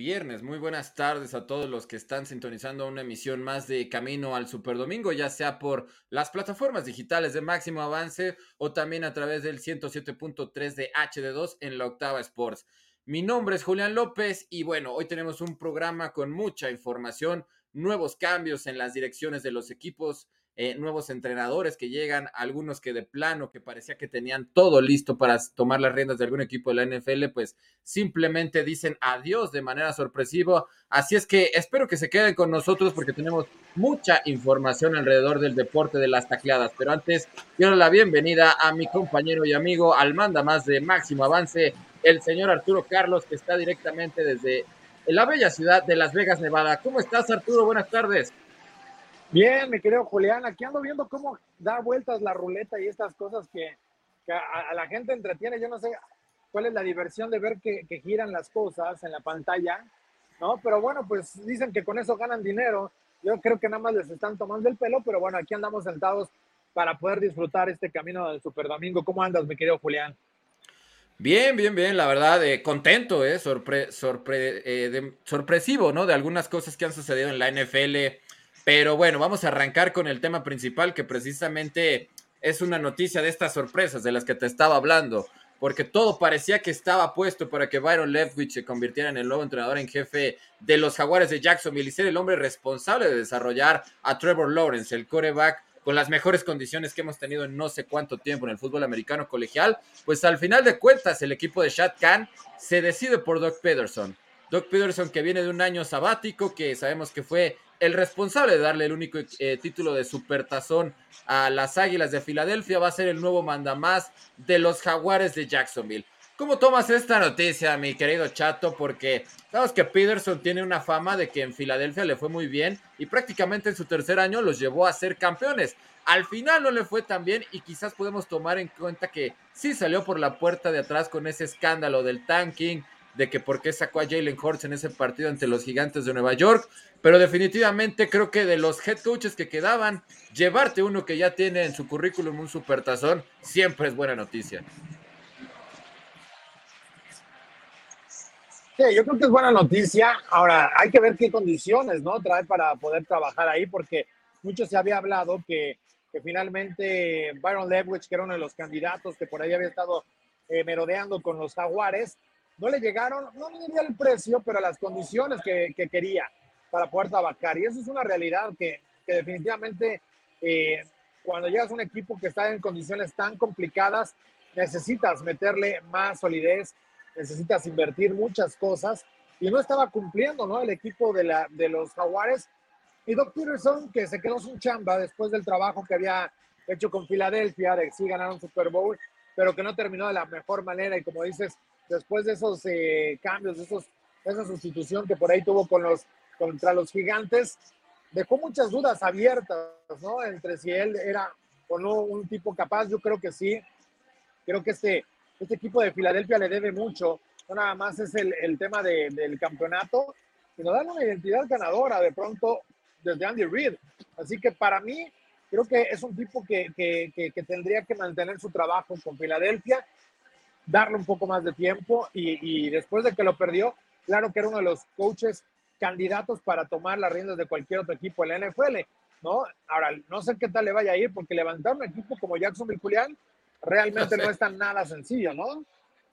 viernes, muy buenas tardes a todos los que están sintonizando una emisión más de Camino al Superdomingo, ya sea por las plataformas digitales de máximo avance o también a través del 107.3 de HD2 en la Octava Sports. Mi nombre es Julián López y bueno, hoy tenemos un programa con mucha información, nuevos cambios en las direcciones de los equipos, eh, nuevos entrenadores que llegan, algunos que de plano, que parecía que tenían todo listo para tomar las riendas de algún equipo de la NFL, pues simplemente dicen adiós de manera sorpresiva. Así es que espero que se queden con nosotros porque tenemos mucha información alrededor del deporte de las tacleadas. Pero antes, quiero la bienvenida a mi compañero y amigo al manda más de máximo avance, el señor Arturo Carlos, que está directamente desde la bella ciudad de Las Vegas, Nevada. ¿Cómo estás, Arturo? Buenas tardes. Bien, mi querido Julián, aquí ando viendo cómo da vueltas la ruleta y estas cosas que, a, la gente entretiene. Yo no sé cuál es la diversión de ver que, giran las cosas en la pantalla, ¿no? Pero bueno, pues dicen que con eso ganan dinero. Yo creo que nada más les están tomando el pelo, pero bueno, aquí andamos sentados para poder disfrutar este camino del Super Domingo. ¿Cómo andas, mi querido Julián? Bien, bien, bien, la verdad, eh, contento, eh, sorpre, sorpre, eh, sorpresivo, ¿no? De algunas cosas que han sucedido en la NFL pero bueno, vamos a arrancar con el tema principal que precisamente es una noticia de estas sorpresas de las que te estaba hablando, porque todo parecía que estaba puesto para que Byron Leftwich se convirtiera en el nuevo entrenador en jefe de los Jaguares de Jacksonville y ser el hombre responsable de desarrollar a Trevor Lawrence, el coreback con las mejores condiciones que hemos tenido en no sé cuánto tiempo en el fútbol americano colegial, pues al final de cuentas el equipo de Shad Khan se decide por Doug Peterson. Doug Peterson que viene de un año sabático, que sabemos que fue el responsable de darle el único eh, título de supertazón a las Águilas de Filadelfia va a ser el nuevo mandamás de los Jaguares de Jacksonville. ¿Cómo tomas esta noticia, mi querido Chato? Porque sabemos que Peterson tiene una fama de que en Filadelfia le fue muy bien y prácticamente en su tercer año los llevó a ser campeones. Al final no le fue tan bien y quizás podemos tomar en cuenta que sí salió por la puerta de atrás con ese escándalo del tanking, de que por qué sacó a Jalen Hurts en ese partido ante los gigantes de Nueva York, pero definitivamente creo que de los head coaches que quedaban, llevarte uno que ya tiene en su currículum un supertazón, siempre es buena noticia. Sí, yo creo que es buena noticia. Ahora, hay que ver qué condiciones, ¿no? Trae para poder trabajar ahí, porque mucho se había hablado que, finalmente Byron Leftwich, que era uno de los candidatos que por ahí había estado eh, merodeando con los Jaguares, no le llegaron, no le diría el precio, pero las condiciones que, quería para poder trabajar. Y eso es una realidad que, definitivamente eh, cuando llegas a un equipo que está en condiciones tan complicadas, necesitas meterle más solidez, necesitas invertir muchas cosas y no estaba cumpliendo, ¿no? El equipo de, la, de los Jaguares y Doc Peterson, que se quedó sin chamba después del trabajo que había hecho con Filadelfia, de que sí ganaron Super Bowl, pero que no terminó de la mejor manera y como dices, después de esos eh, cambios, de esos, esa sustitución que por ahí tuvo con los, contra los gigantes, dejó muchas dudas abiertas, ¿no? Entre si él era o no un tipo capaz. Yo creo que sí. Creo que este, este equipo de Filadelfia le debe mucho. No nada más es el, tema de, del campeonato, sino darle una identidad ganadora de pronto desde Andy Reid. Así que para mí, creo que es un tipo que, que, que tendría que mantener su trabajo con Filadelfia darle un poco más de tiempo y, después de que lo perdió, claro que era uno de los coaches candidatos para tomar las riendas de cualquier otro equipo en la NFL, ¿no? Ahora, no sé qué tal le vaya a ir porque levantar un equipo como Jacksonville Julián realmente no, es tan nada sencillo, ¿no?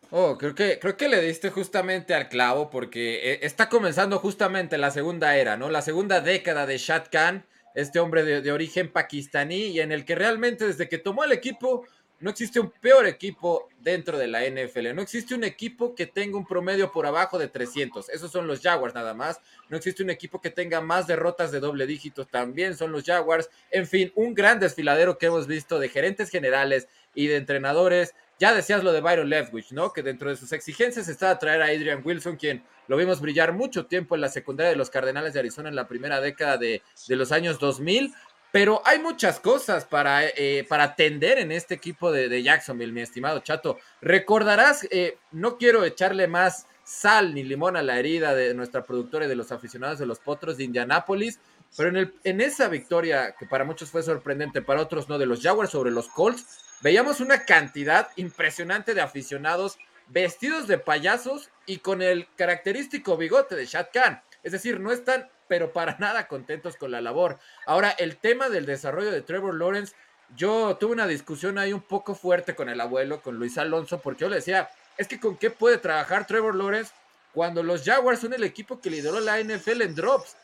Oh, creo que, creo que le diste justamente al clavo porque eh, está comenzando justamente la segunda era, ¿no? La segunda década de Shad Khan, este hombre de, de origen pakistaní y en el que realmente desde que tomó el equipo no existe un peor equipo dentro de la NFL. No existe un equipo que tenga un promedio por abajo de 300. Esos son los Jaguars nada más. No existe un equipo que tenga más derrotas de doble dígito. También son los Jaguars. En fin, un gran desfiladero que hemos visto de gerentes generales y de entrenadores. Ya decías lo de Byron Leftwich, ¿no? Que dentro de sus exigencias está a traer a Adrian Wilson, quien lo vimos brillar mucho tiempo en la secundaria de los Cardenales de Arizona en la primera década de, de los años 2000 Pero hay muchas cosas para, eh, para atender en este equipo de, Jacksonville, mi estimado Chato. Recordarás, eh, no quiero echarle más sal ni limón a la herida de nuestra productora y de los aficionados de los Potros de Indianápolis, pero en, el, en esa victoria, que para muchos fue sorprendente, para otros no, de los Jaguars sobre los Colts, veíamos una cantidad impresionante de aficionados vestidos de payasos y con el característico bigote de Shad Khan. Es decir, no están, pero para nada contentos con la labor. Ahora, el tema del desarrollo de Trevor Lawrence, yo tuve una discusión ahí un poco fuerte con el abuelo, con Luis Alonso, porque yo le decía, es que con qué puede trabajar Trevor Lawrence cuando los Jaguars son el equipo que lideró la NFL en drops.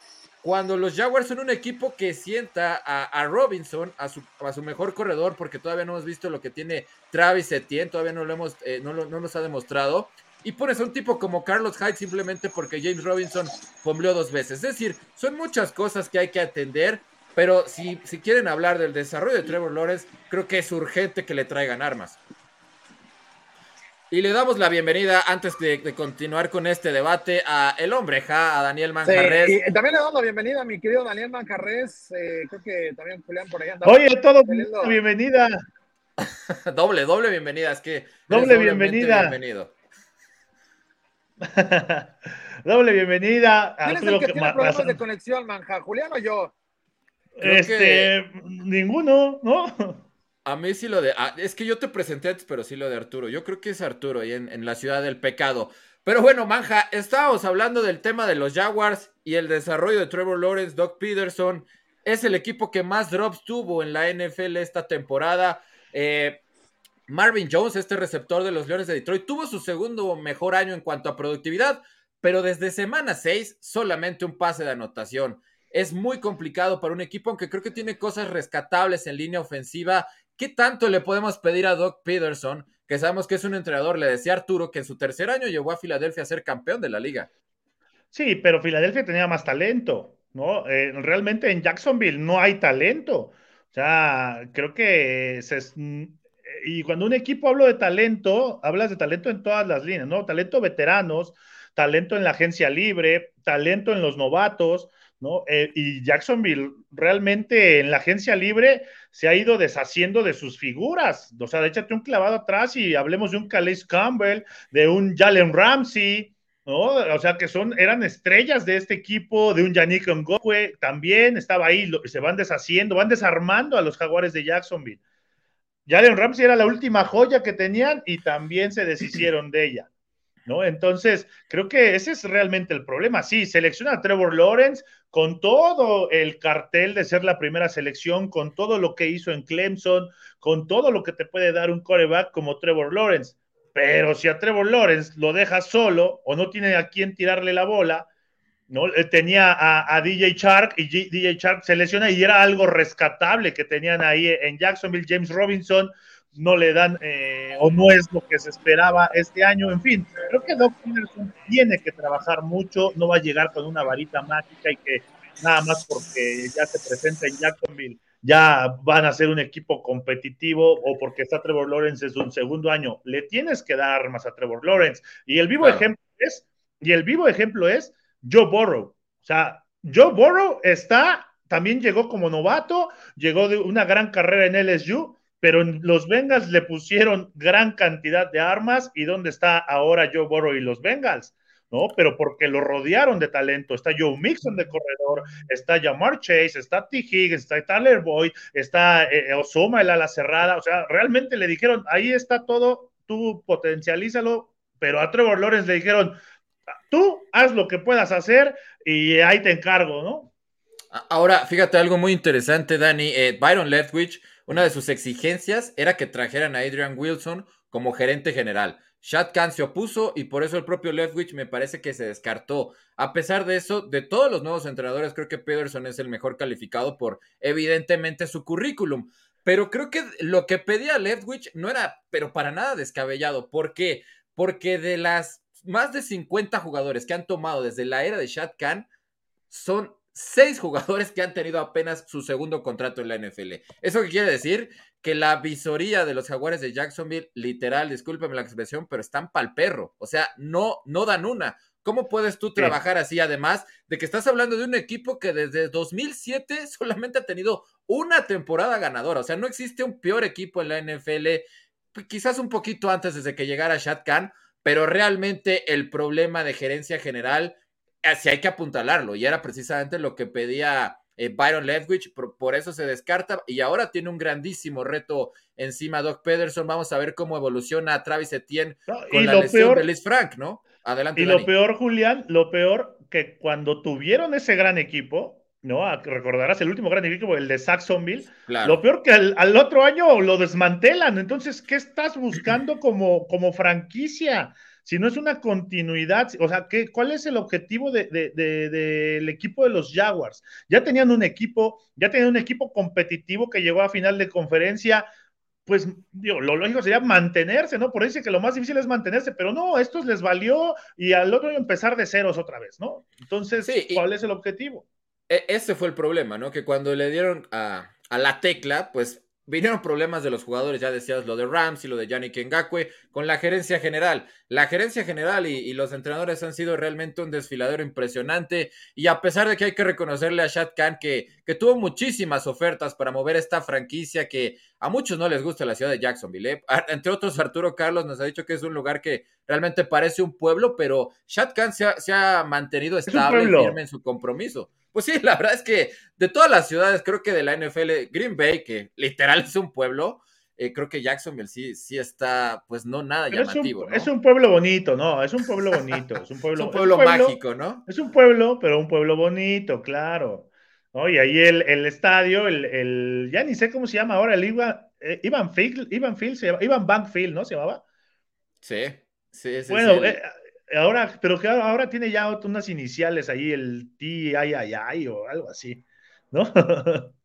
Cuando los Jaguars son un equipo que sienta a, Robinson, a su, a su, mejor corredor, porque todavía no hemos visto lo que tiene Travis Etienne, todavía no lo hemos, eh, no, no, nos ha demostrado. Y pones a un tipo como Carlos Hyde simplemente porque James Robinson fombleó dos veces. Es decir, son muchas cosas que hay que atender, pero si, si quieren hablar del desarrollo de Trevor Lawrence, creo que es urgente que le traigan armas. Y le damos la bienvenida, antes de, continuar con este debate, a el hombre, ja, a Daniel Manjarres. y también le damos la bienvenida a mi querido Daniel Manjarres. Eh, creo que también Julián por allá. Oye, todo bienvenida. doble, doble bienvenida. Es que. Doble bienvenida. Bienvenido. doble bienvenida. ¿Quién es el que, tiene problemas de conexión, Manja? ¿Julián o yo? este, ninguno, ¿no? A mí sí lo de. Ah, es que yo te presenté antes, pero sí lo de Arturo. Yo creo que es Arturo ahí en, la ciudad del pecado. Pero bueno, Manja, estábamos hablando del tema de los Jaguars y el desarrollo de Trevor Lawrence, Doc Peterson. Es el equipo que más drops tuvo en la NFL esta temporada. Eh, Marvin Jones, este receptor de los Leones de Detroit, tuvo su segundo mejor año en cuanto a productividad, pero desde semana 6 solamente un pase de anotación. Es muy complicado para un equipo, aunque creo que tiene cosas rescatables en línea ofensiva ¿Qué tanto le podemos pedir a Doc Peterson, que sabemos que es un entrenador? Le decía Arturo que en su tercer año llegó a Filadelfia a ser campeón de la liga. Sí, pero Filadelfia tenía más talento, ¿no? Eh, realmente en Jacksonville no hay talento. O sea, creo que mm, y cuando un equipo habla de talento, hablas de talento en todas las líneas, ¿no? Talento veteranos, talento en la agencia libre, talento en los novatos, ¿no? Eh, y Jacksonville realmente en la agencia libre se ha ido deshaciendo de sus figuras. O sea, échate un clavado atrás y hablemos de un Calais Campbell, de un Jalen Ramsey, ¿no? O sea, que son, eran estrellas de este equipo, de un Yannick Ngokwe, también estaba ahí, se van deshaciendo, van desarmando a los jaguares de Jacksonville. Jalen Ramsey era la última joya que tenían y también se deshicieron de ella. ¿no? Entonces, creo que ese es realmente el problema. Sí, selecciona a Trevor Lawrence con todo el cartel de ser la primera selección, con todo lo que hizo en Clemson, con todo lo que te puede dar un coreback como Trevor Lawrence. Pero si a Trevor Lawrence lo deja solo o no tiene a quién tirarle la bola, ¿no? Eh, tenía a, a DJ Shark y DJ Shark se lesiona y era algo rescatable que tenían ahí en Jacksonville. James Robinson no le dan eh, o no es lo que se esperaba este año. En fin, creo que Doc Peterson tiene que trabajar mucho, no va a llegar con una varita mágica y que nada más porque ya se presenta en Jacksonville ya van a ser un equipo competitivo o porque está Trevor Lawrence en su segundo año. Le tienes que dar armas a Trevor Lawrence. Y el vivo ejemplo es, y el vivo ejemplo es Joe Burrow. O sea, Joe Burrow está, también llegó como novato, llegó de una gran carrera en LSU pero los Bengals le pusieron gran cantidad de armas y dónde está ahora Joe Burrow y los Bengals, ¿no? Pero porque lo rodearon de talento. Está Joe Mixon de corredor, está Jamar Chase, está T. Higgins, está Tyler Boyd, está eh, Osoma, el ala cerrada. O sea, realmente le dijeron, ahí está todo, tú potencialízalo, pero a Trevor Lawrence le dijeron, tú haz lo que puedas hacer y ahí te encargo, ¿no? Ahora, fíjate algo muy interesante, Dani. Eh, Byron Leftwich una de sus exigencias era que trajeran a Adrian Wilson como gerente general. Shad Khan se opuso y por eso el propio Leftwich me parece que se descartó. A pesar de eso, de todos los nuevos entrenadores, creo que Pederson es el mejor calificado por evidentemente su currículum. Pero creo que lo que pedía Leftwich no era, pero para nada descabellado. ¿Por qué? Porque de las más de 50 jugadores que han tomado desde la era de Shad Khan, son seis jugadores que han tenido apenas su segundo contrato en la NFL. ¿Eso qué quiere decir? Que la visoría de los jaguares de Jacksonville, literal, discúlpeme la expresión, pero están pa'l perro. O sea, no, no dan una. ¿Cómo puedes tú trabajar así? Además de que estás hablando de un equipo que desde 2007 solamente ha tenido una temporada ganadora. O sea, no existe un peor equipo en la NFL, pues, quizás un poquito antes desde que llegara Shad Khan, pero realmente el problema de gerencia general, así hay que apuntalarlo. Y era precisamente lo que pedía eh, Byron Leftwich, por, eso se descarta y ahora tiene un grandísimo reto encima Doc Pederson. Vamos a ver cómo evoluciona Travis Etienne con la lesión de Liz Frank, ¿no? Adelante. Y lo peor, Julián, lo peor que cuando tuvieron ese gran equipo, ¿no? Recordarás el último gran equipo, el de Saxonville. Lo peor que al, otro año lo desmantelan. Entonces, ¿qué estás buscando como, como franquicia? si no es una continuidad, o sea, ¿qué, ¿cuál es el objetivo del de, equipo de los Jaguars? Ya tenían un equipo, ya tenían un equipo competitivo que llegó a final de conferencia, pues digo, lo lógico sería mantenerse, ¿no? Por eso que lo más difícil es mantenerse, pero no, esto les valió y al otro empezar de ceros otra vez, ¿no? Entonces, ¿cuál es el objetivo? E, ese fue el problema, ¿no? Que cuando le dieron a, a la tecla, pues Vinieron problemas de los jugadores, ya decías lo de Rams y lo de Yannick Ngakwe, con la gerencia general. La gerencia general y, los entrenadores han sido realmente un desfiladero impresionante. Y a pesar de que hay que reconocerle a Shad Khan que, que tuvo muchísimas ofertas para mover esta franquicia que a muchos no les gusta la ciudad de Jacksonville. ¿eh? Entre otros, Arturo Carlos nos ha dicho que es un lugar que realmente parece un pueblo, pero Shad Khan se ha, se ha mantenido estable firme en su compromiso. Pues sí, la verdad es que de todas las ciudades, creo que de la NFL, Green Bay, que literal es un pueblo, eh, creo que Jacksonville sí, sí está, pues no nada llamativo. Es un, pueblo bonito, ¿no? Es un pueblo bonito. Es un pueblo, pueblo, mágico, ¿no? Es un pueblo, pero un pueblo bonito, claro. Y ahí el, el estadio, el, el, ya ni sé cómo se llama ahora, el Ivan, eh, Ivan Field, Ivan Field, se llama, Ivan Bankfield, ¿no? Se llamaba. Sí, sí, sí. Bueno, eh, ahora, pero que ahora tiene ya unas iniciales ahí, el TIII o algo así, ¿no?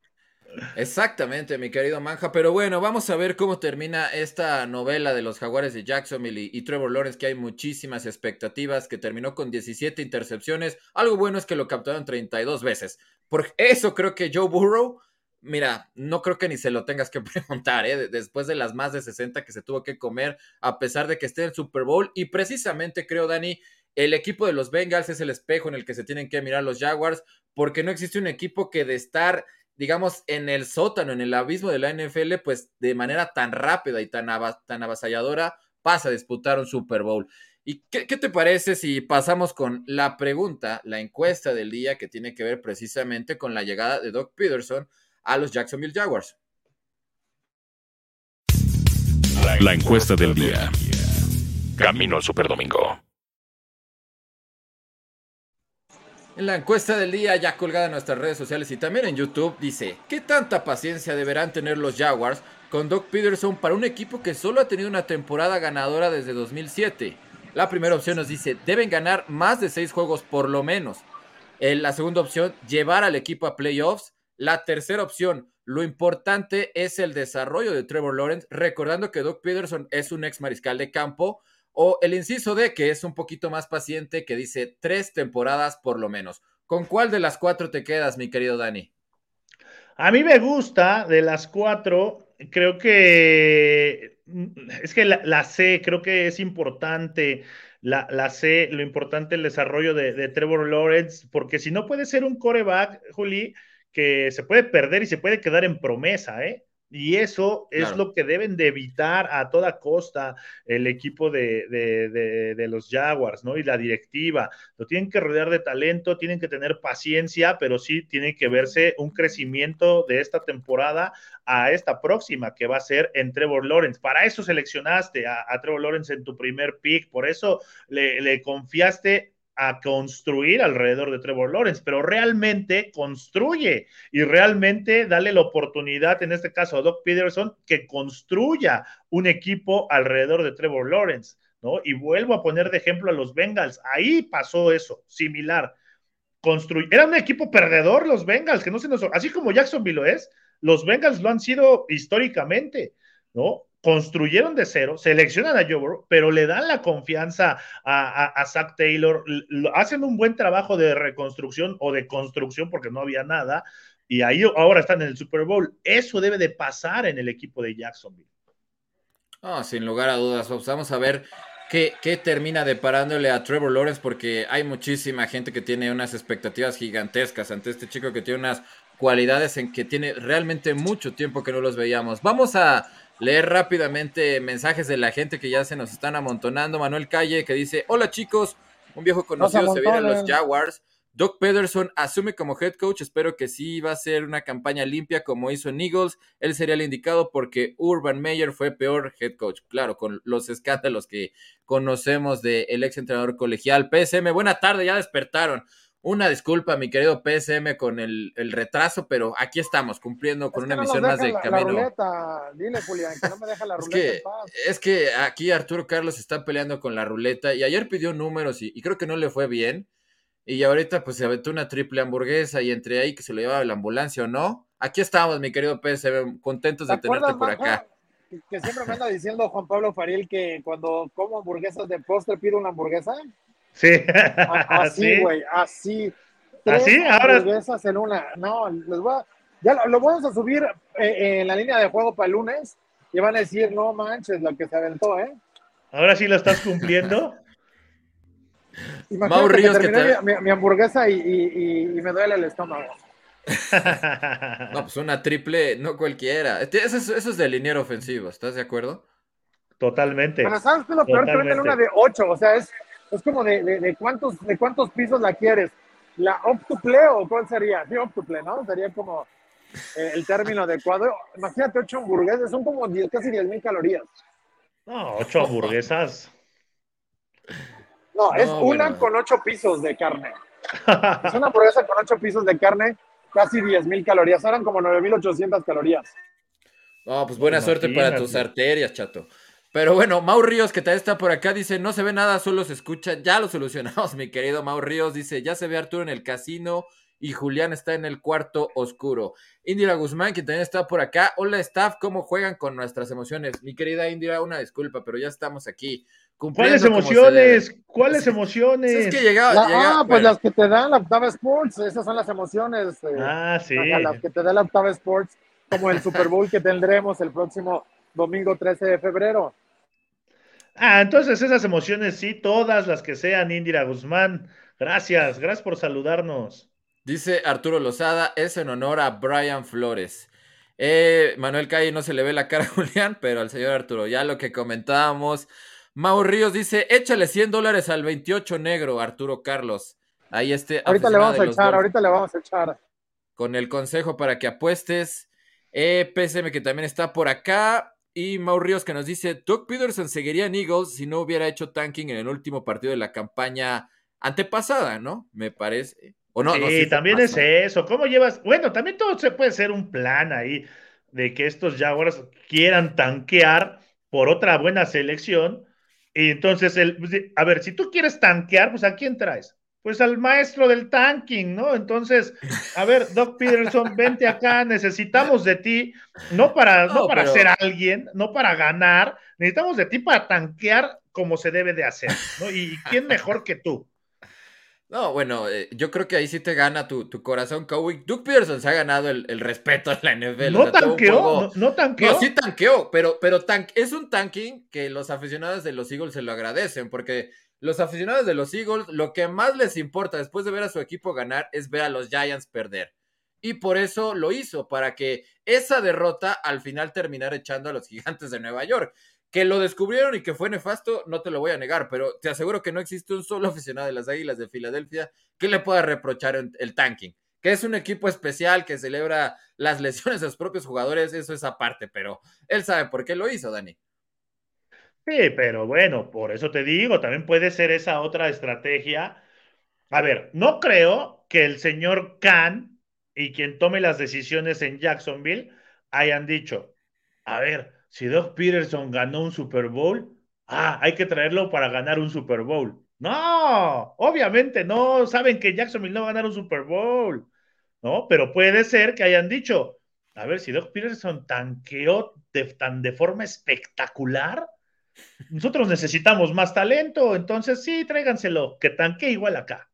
Exactamente, mi querido Manja. Pero bueno, vamos a ver cómo termina esta novela de los Jaguares de Jacksonville y, Trevor Lawrence, que hay muchísimas expectativas, que terminó con 17 intercepciones. Algo bueno es que lo capturaron 32 veces. Por eso creo que Joe Burrow, mira, no creo que ni se lo tengas que preguntar, ¿eh? después de las más de 60 que se tuvo que comer, a pesar de que esté en el Super Bowl. Y precisamente creo, Dani, el equipo de los Bengals es el espejo en el que se tienen que mirar los Jaguars, porque no existe un equipo que de estar digamos, en el sótano, en el abismo de la NFL, pues de manera tan rápida y tan, tan avasalladora pasa a disputar un Super Bowl. ¿Y qué, te parece si pasamos con la pregunta, la encuesta del día que tiene que ver precisamente con la llegada de Doc Peterson a los Jacksonville Jaguars? La encuesta del día. Camino al Super Domingo. En la encuesta del día, ya colgada en nuestras redes sociales y también en YouTube, dice: ¿Qué tanta paciencia deberán tener los Jaguars con Doc Peterson para un equipo que solo ha tenido una temporada ganadora desde 2007? La primera opción nos dice: deben ganar más de seis juegos por lo menos. En la segunda opción, llevar al equipo a playoffs. La tercera opción, lo importante es el desarrollo de Trevor Lawrence, recordando que Doc Peterson es un ex mariscal de campo o el inciso D, que es un poquito más paciente, que dice tres temporadas por lo menos. ¿Con cuál de las cuatro te quedas, mi querido Dani? A mí me gusta de las cuatro, creo que es que la, C, creo que es importante. La, la, C, lo importante el desarrollo de, de, Trevor Lawrence, porque si no puede ser un coreback, Juli, que se puede perder y se puede quedar en promesa, ¿eh? Y eso es lo que deben de evitar a toda costa el equipo de, de, los Jaguars, ¿no? Y la directiva. Lo tienen que rodear de talento, tienen que tener paciencia, pero sí tiene que verse un crecimiento de esta temporada a esta próxima, que va a ser en Trevor Lawrence. Para eso seleccionaste a, Trevor Lawrence en tu primer pick, por eso le, le confiaste a construir alrededor de Trevor Lawrence, pero realmente construye y realmente dale la oportunidad, en este caso a Doc Peterson, que construya un equipo alrededor de Trevor Lawrence, ¿no? Y vuelvo a poner de ejemplo a los Bengals, ahí pasó eso, similar. Construy Era un equipo perdedor los Bengals, que no se nos... Así como Jacksonville lo es, los Bengals lo han sido históricamente, ¿no? Construyeron de cero, seleccionan a Joe pero le dan la confianza a, Zach Taylor, hacen un buen trabajo de reconstrucción o de construcción porque no había nada, y ahí ahora están en el Super Bowl. Eso debe de pasar en el equipo de Jacksonville. sin lugar a dudas. Vamos a ver qué, qué termina deparándole a Trevor Lawrence, porque hay muchísima gente que tiene unas expectativas gigantescas ante este chico que tiene unas cualidades en que tiene realmente mucho tiempo que no los veíamos. Vamos a leer rápidamente mensajes de la gente que ya se nos están amontonando. Manuel Calle que dice, hola chicos, un viejo conocido se, viene a los Jaguars. Doc Pederson asume como head coach. Espero que sí va a ser una campaña limpia como hizo en Eagles. Él sería el indicado porque Urban Meyer fue peor head coach. Claro, con los escándalos que conocemos del ex entrenador colegial. PSM, buena tarde, ya despertaron. Una disculpa, mi querido PSM, con el, retraso, pero aquí estamos, cumpliendo con una emisión más de camino. Dile, Julián, que no me deja la ruleta es que, Es que aquí Arturo Carlos está peleando con la ruleta y ayer pidió números y, creo que no le fue bien. Y ahorita pues se aventó una triple hamburguesa y entre ahí que se lo llevaba la ambulancia o no. Aquí estamos, mi querido PSM, contentos de tenerte por acá. Que, siempre me anda diciendo Juan Pablo Faril que cuando como hamburguesas de postre pido una hamburguesa. Sí. Así, güey, así. ¿Así? Ahora. en una. No, les voy a, ya lo, vamos a subir eh, en la línea de juego para el lunes y van a decir, no manches, lo que se aventó, ¿eh? Ahora sí lo estás cumpliendo. Imagínate Ríos que, que mi, hamburguesa y, me duele el estómago. no, pues una triple, no cualquiera. Este, eso es, eso es de liniero ofensivo, ¿estás de acuerdo? Totalmente. Pero sabes que lo peor que venden una de 8, o sea, es es como de, de, cuántos, de cuántos pisos la quieres. ¿La octuple o cuál sería? Sí, octuple, ¿no? Sería como eh, el término adecuado. Imagínate ocho hamburguesas, son como casi 10 mil calorías. No, ocho hamburguesas. No, es una con ocho pisos de carne. es una hamburguesa con ocho pisos de carne, casi 10 mil calorías. Eran como 9.800 calorías. No, pues buena suerte para tus arterias, chato. Pero bueno, Mau Ríos, que también está por acá, dice, no se ve nada, solo se escucha. Ya lo solucionamos, mi querido Mau Ríos. Dice, ya se ve Arturo en el casino y Julián está en el cuarto oscuro. Indira Guzmán, que también está por acá. Hola, staff, ¿cómo juegan con nuestras emociones? Mi querida Indira, una disculpa, pero ya estamos aquí. ¿Cuáles emociones? ¿Cuáles emociones? Es que llegaba, ah, pues las que te dan la Octava Sports, esas son las emociones. Eh, ah, sí. Las que te da la Octava Sports, como el Super Bowl que tendremos el próximo domingo 13 de febrero. Ah, entonces esas emociones sí, todas las que sean, Indira Guzmán. Gracias, gracias por saludarnos. Dice Arturo Lozada, es en honor a Brian Flores. Eh, Manuel Calle no se le ve la cara a Julián, pero al señor Arturo, ya lo que comentábamos. Mau Ríos dice, échale 100 dólares al 28 negro, Arturo Carlos. Ahí este. Ahorita le vamos a echar, ahorita le vamos a echar. Con el consejo para que apuestes. Eh, PSM que también está por acá. Y Mau Ríos que nos dice, Doug Peterson seguiría en Eagles si no hubiera hecho tanking en el último partido de la campaña antepasada, ¿no? Me parece. O no, sí, también es eso. ¿Cómo llevas? Bueno, también todo se puede ser un plan ahí de que estos Jaguars quieran tanquear por otra buena selección. Y entonces, el, a ver, si tú quieres tanquear, pues ¿a quién traes? Pues al maestro del tanking, ¿no? Entonces, a ver, Doc Peterson, vente acá, necesitamos de ti, no para, no, para ser alguien, no para ganar, necesitamos de ti para tanquear como se debe de hacer, ¿no? ¿Y quién mejor que tú? No, bueno, eh, yo creo que ahí sí te gana tu, corazón, Cowick. Doug Peterson se ha ganado el, respeto en la NFL. No tanqueó, no, tanqueó. No, sí tanqueó, pero, pero es un tanking que los aficionados de los Eagles se lo agradecen, porque los aficionados de los Eagles, lo que más les importa después de ver a su equipo ganar es ver a los Giants perder. Y por eso lo hizo, para que esa derrota al final terminara echando a los gigantes de Nueva York. Que lo descubrieron y que fue nefasto, no te lo voy a negar, pero te aseguro que no existe un solo aficionado de las Águilas de Filadelfia que le pueda reprochar el tanking. Que es un equipo especial que celebra las lesiones de sus propios jugadores, eso es aparte, pero él sabe por qué lo hizo, Dani. Sí, pero bueno, por eso te digo, también puede ser esa otra estrategia. A ver, no creo que el señor Khan y quien tome las decisiones en Jacksonville hayan dicho, a ver, si Doug Peterson ganó un Super Bowl, ah, hay que traerlo para ganar un Super Bowl. No, obviamente no, saben que Jacksonville no va a ganar un Super Bowl, ¿no? Pero puede ser que hayan dicho, a ver, si Doug Peterson tanqueó de, tan de forma espectacular, nosotros necesitamos más talento, entonces sí, tráiganselo, que tanque igual acá.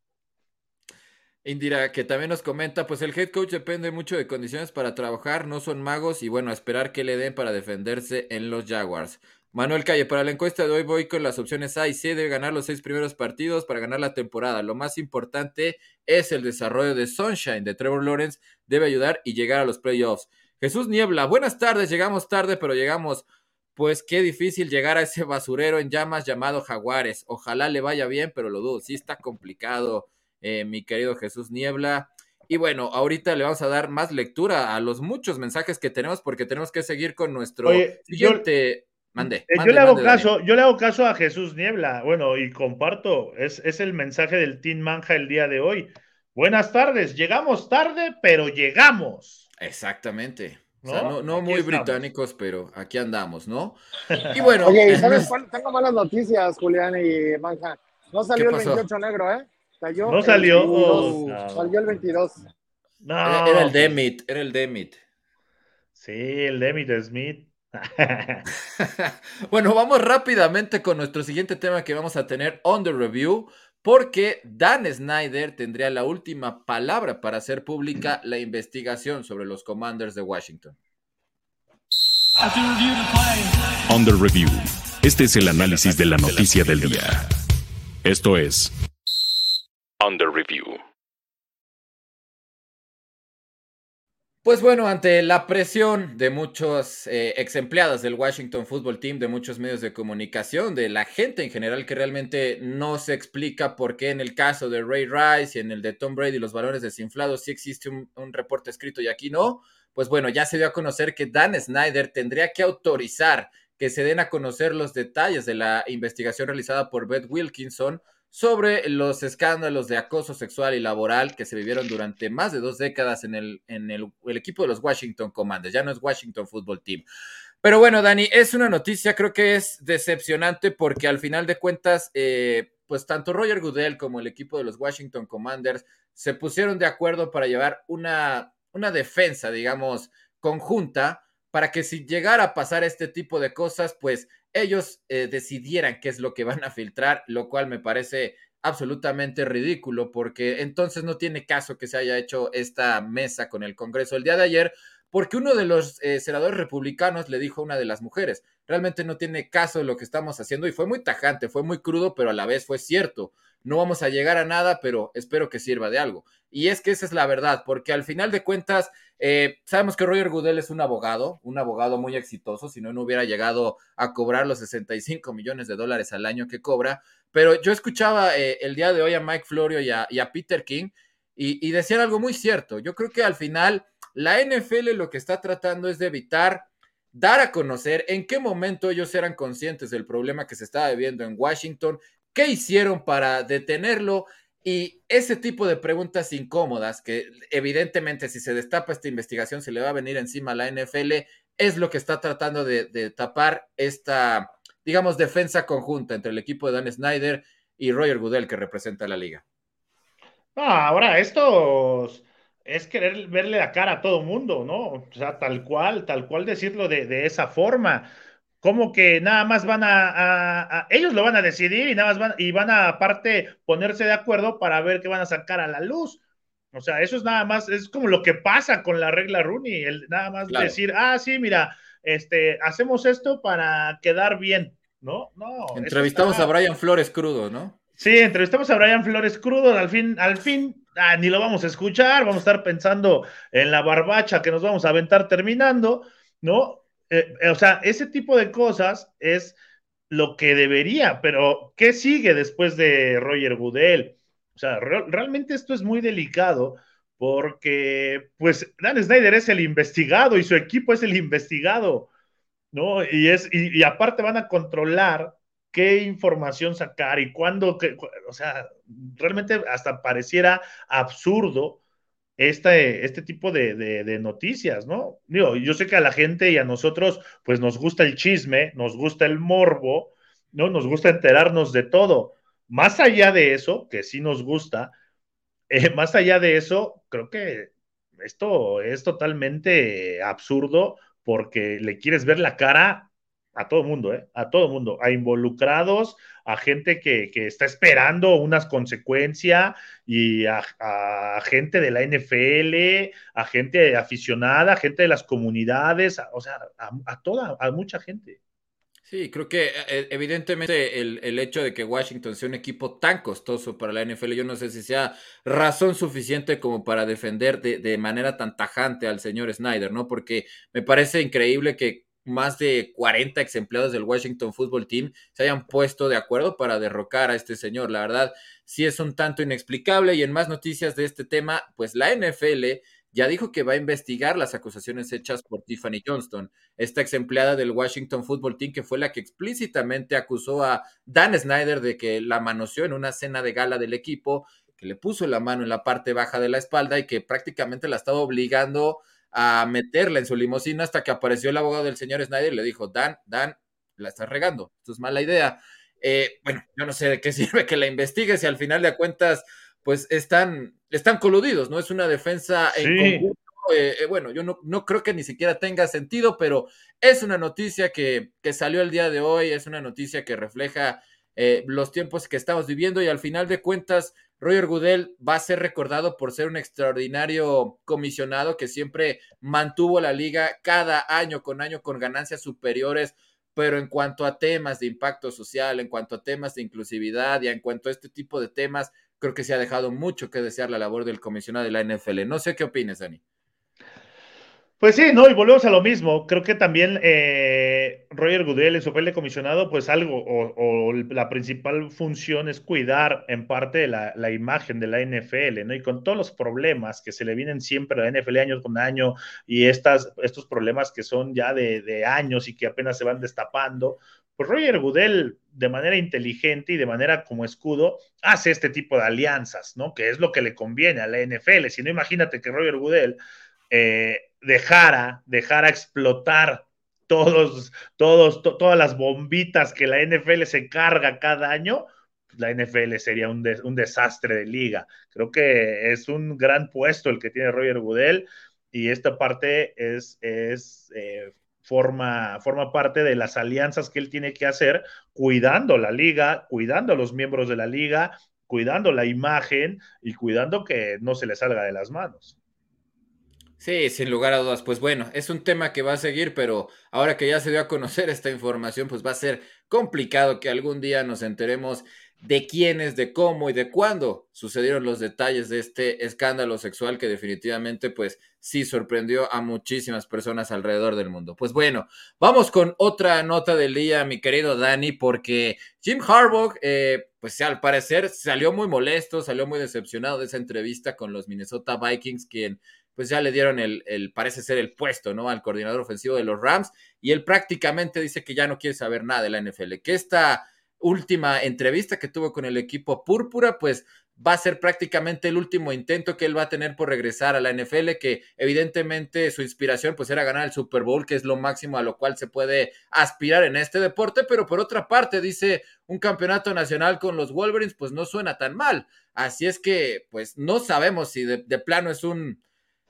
Indira, que también nos comenta, pues el head coach depende mucho de condiciones para trabajar, no son magos y bueno, esperar que le den para defenderse en los Jaguars. Manuel Calle, para la encuesta de hoy voy con las opciones A y C de ganar los seis primeros partidos para ganar la temporada. Lo más importante es el desarrollo de Sunshine de Trevor Lawrence, debe ayudar y llegar a los playoffs. Jesús Niebla, buenas tardes, llegamos tarde, pero llegamos. Pues qué difícil llegar a ese basurero en llamas llamado Jaguares. Ojalá le vaya bien, pero lo dudo. Sí está complicado, eh, mi querido Jesús Niebla. Y bueno, ahorita le vamos a dar más lectura a los muchos mensajes que tenemos porque tenemos que seguir con nuestro siguiente. Mande, eh, yo le hago caso, yo le hago caso a Jesús Niebla, bueno, y comparto, es, es el mensaje del Team Manja el día de hoy. Buenas tardes, llegamos tarde, pero llegamos. Exactamente. ¿No? no, muy británicos, pero aquí andamos, ¿no? Y bueno. Oye, sabes cuál? Tengo malas noticias, Julián y Manja. No salió el 28 negro, ¿eh? no salió. Oh, salió el 22. No. Era el Demit, era el Demit. Sí, el Demit Smith. bueno, vamos rápidamente con nuestro siguiente tema que vamos a tener on the review, porque Dan Snyder tendría la última palabra para hacer pública la investigación sobre los Commanders de Washington. On the review. Este es el análisis de la noticia del día. Esto es the review. Pues bueno, ante la presión de muchos eh, ex empleados del Washington Football Team, de muchos medios de comunicación, de la gente en general que realmente no se explica por qué en el caso de Ray Rice y en el de Tom Brady los valores desinflados sí existe un, un reporte escrito y aquí no, pues bueno, ya se dio a conocer que Dan Snyder tendría que autorizar que se den a conocer los detalles de la investigación realizada por Beth Wilkinson sobre los escándalos de acoso sexual y laboral que se vivieron durante más de dos décadas en el, en el, equipo de los Washington Commanders. Ya no es Washington Football Team. Pero bueno, Dani, es una noticia, creo que es decepcionante porque al final de cuentas, eh, pues tanto Roger Goodell como el equipo de los Washington Commanders se pusieron de acuerdo para llevar una, una defensa, digamos, conjunta para que si llegara a pasar este tipo de cosas, pues ellos eh, decidieran qué es lo que van a filtrar, lo cual me parece absolutamente ridículo, porque entonces no tiene caso que se haya hecho esta mesa con el Congreso el día de ayer, porque uno de los eh, senadores republicanos le dijo a una de las mujeres, realmente no tiene caso lo que estamos haciendo y fue muy tajante, fue muy crudo, pero a la vez fue cierto. No vamos a llegar a nada, pero espero que sirva de algo. Y es que esa es la verdad, porque al final de cuentas, eh, sabemos que Roger Goodell es un abogado, un abogado muy exitoso, si no, no hubiera llegado a cobrar los 65 millones de dólares al año que cobra. Pero yo escuchaba eh, el día de hoy a Mike Florio y a, Peter King y, y decían algo muy cierto. Yo creo que al final la NFL lo que está tratando es de evitar dar a conocer en qué momento ellos eran conscientes del problema que se estaba viviendo en Washington, qué hicieron para detenerlo y ese tipo de preguntas incómodas que evidentemente si se destapa esta investigación se le va a venir encima a la NFL, es lo que está tratando de, tapar esta, digamos, defensa conjunta entre el equipo de Dan Snyder y Roger Goodell que representa la liga. ahora estos es querer verle la cara a todo mundo, ¿no? O sea, tal cual, tal cual decirlo de, esa forma. Como que nada más van a, ellos lo van a decidir y nada más van, y van a aparte ponerse de acuerdo para ver qué van a sacar a la luz. O sea, eso es nada más, es como lo que pasa con la regla Rooney, el nada más decir, ah, sí, mira, este, hacemos esto para quedar bien, ¿no? No. Entrevistamos a Brian Flores crudo, ¿no? Sí, entrevistamos a Brian Flores crudo, al fin, al fin ah, ni lo vamos a escuchar, vamos a estar pensando en la barbacha que nos vamos a aventar terminando, ¿no? Eh, eh, o sea, ese tipo de cosas es lo que debería, pero ¿qué sigue después de Roger Goodell? O sea, realmente esto es muy delicado porque, pues, Dan Snyder es el investigado y su equipo es el investigado, ¿no? Y, es, y aparte van a controlar qué información sacar y cuándo, o sea, realmente hasta pareciera absurdo este, este tipo de, noticias, ¿no? Yo sé que a la gente y a nosotros, pues nos gusta el chisme, nos gusta el morbo, ¿no? Nos gusta enterarnos de todo. Más allá de eso, que sí nos gusta, eh, más allá de eso, creo que esto es totalmente absurdo porque le quieres ver la cara a todo mundo, ¿eh? A todo mundo, a involucrados, a gente que, está esperando unas consecuencias y a, gente de la NFL, a gente aficionada, a gente de las comunidades, o sea, a, toda, a mucha gente. Sí, creo que eh, evidentemente el, hecho de que Washington sea un equipo tan costoso para la NFL, yo no sé si sea razón suficiente como para defender de, de manera tan tajante al señor Snyder, ¿no? Porque me parece increíble que más de 40 ex empleados del Washington Football Team se hayan puesto de acuerdo para derrocar a este señor. La verdad, sí es un tanto inexplicable. Y en más noticias de este tema, pues la NFL ya dijo que va a investigar las acusaciones hechas por Tiffany Johnston, esta ex empleada del Washington Football Team, que fue la que explícitamente acusó a Dan Snyder de que la manoseó en una cena de gala del equipo, que le puso la mano en la parte baja de la espalda y que prácticamente la estaba obligando a meterla en su limusina hasta que apareció el abogado del señor Snyder y le dijo, Dan, Dan, la estás regando, esto es mala idea. Eh, bueno, yo no sé de qué sirve que la investigues y al final de cuentas pues están, están coludidos, ¿no? Es una defensa en conjunto. Eh, eh, bueno, yo no, no, creo que ni siquiera tenga sentido, pero es una noticia que, que salió el día de hoy, es una noticia que refleja eh, los tiempos que estamos viviendo y al final de cuentas, Roger Goodell va a ser recordado por ser un extraordinario comisionado que siempre mantuvo la liga cada año con año con ganancias superiores pero en cuanto a temas de impacto social, en cuanto a temas de inclusividad y en cuanto a este tipo de temas, creo que se ha dejado mucho que desear la labor del comisionado de la NFL. No sé qué opinas, Dani. Pues sí, no, y volvemos a lo mismo. Creo que también eh, Roger Goodell en su papel de comisionado, pues algo, o, la principal función es cuidar en parte la, la, imagen de la NFL, ¿no? Y con todos los problemas que se le vienen siempre a la NFL año con año y estas, estos problemas que son ya de, de años y que apenas se van destapando, pues Roger Goodell, de manera inteligente y de manera como escudo, hace este tipo de alianzas, ¿no? Que es lo que le conviene a la NFL. Si no, imagínate que Roger Goodell eh, dejara, dejara explotar todos, todos, todas las bombitas que la NFL se carga cada año, pues la NFL sería un, un, desastre de liga. Creo que es un gran puesto el que tiene Roger Goodell y esta parte es, es eh, forma, forma parte de las alianzas que él tiene que hacer, cuidando la liga, cuidando a los miembros de la liga, cuidando la imagen y cuidando que no se le salga de las manos. Sí, sin lugar a dudas. Pues bueno, es un tema que va a seguir, pero ahora que ya se dio a conocer esta información, pues va a ser complicado que algún día nos enteremos de quiénes, de cómo y de cuándo sucedieron los detalles de este escándalo sexual que definitivamente pues sí sorprendió a muchísimas personas alrededor del mundo. Pues bueno, vamos con otra nota del día, mi querido Dani, porque Jim Harbaugh, eh, pues al parecer salió muy molesto, salió muy decepcionado de esa entrevista con los Minnesota Vikings, quien pues ya le dieron el, el, parece ser el puesto, ¿no? Al coordinador ofensivo de los Rams, y él prácticamente dice que ya no quiere saber nada de la NFL, que esta última entrevista que tuvo con el equipo Púrpura, pues va a ser prácticamente el último intento que él va a tener por regresar a la NFL, que evidentemente su inspiración pues era ganar el Super Bowl, que es lo máximo a lo cual se puede aspirar en este deporte, pero por otra parte dice un campeonato nacional con los Wolverines pues no suena tan mal, así es que pues no sabemos si de, de plano es un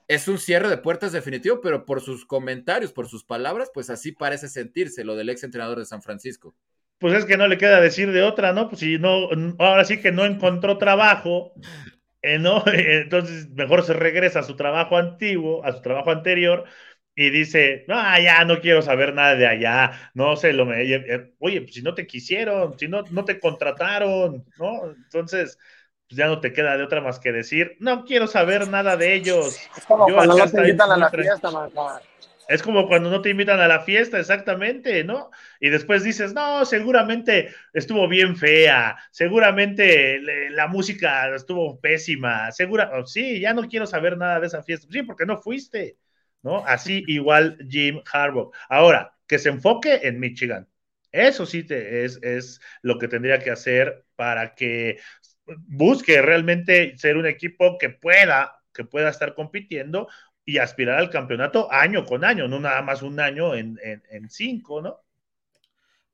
es un cierre de puertas definitivo, pero por sus comentarios, por sus palabras, pues así parece sentirse lo del ex entrenador de San Francisco pues es que no le queda decir de otra, ¿no? Pues si no, ahora sí que no encontró trabajo, eh, ¿no? Entonces mejor se regresa a su trabajo antiguo, a su trabajo anterior, y dice, no, ya no quiero saber nada de allá, no sé, lo me, eh, oye, pues si no te quisieron, si no, no te contrataron, ¿no? Entonces, pues ya no te queda de otra más que decir, no quiero saber nada de ellos. Es como cuando no te invitan a la fiesta, es como cuando no te invitan a la fiesta, exactamente, ¿no? Y después dices, no, seguramente estuvo bien fea, seguramente la música estuvo pésima, segura, oh, sí, ya no quiero saber nada de esa fiesta. Sí, porque no fuiste, ¿no? Así igual Jim Harbaugh. Ahora, que se enfoque en Michigan. Eso sí te, es, es lo que tendría que hacer para que busque realmente ser un equipo que pueda, que pueda estar compitiendo y aspirar al campeonato año con año, no nada más un año en, cinco, ¿no?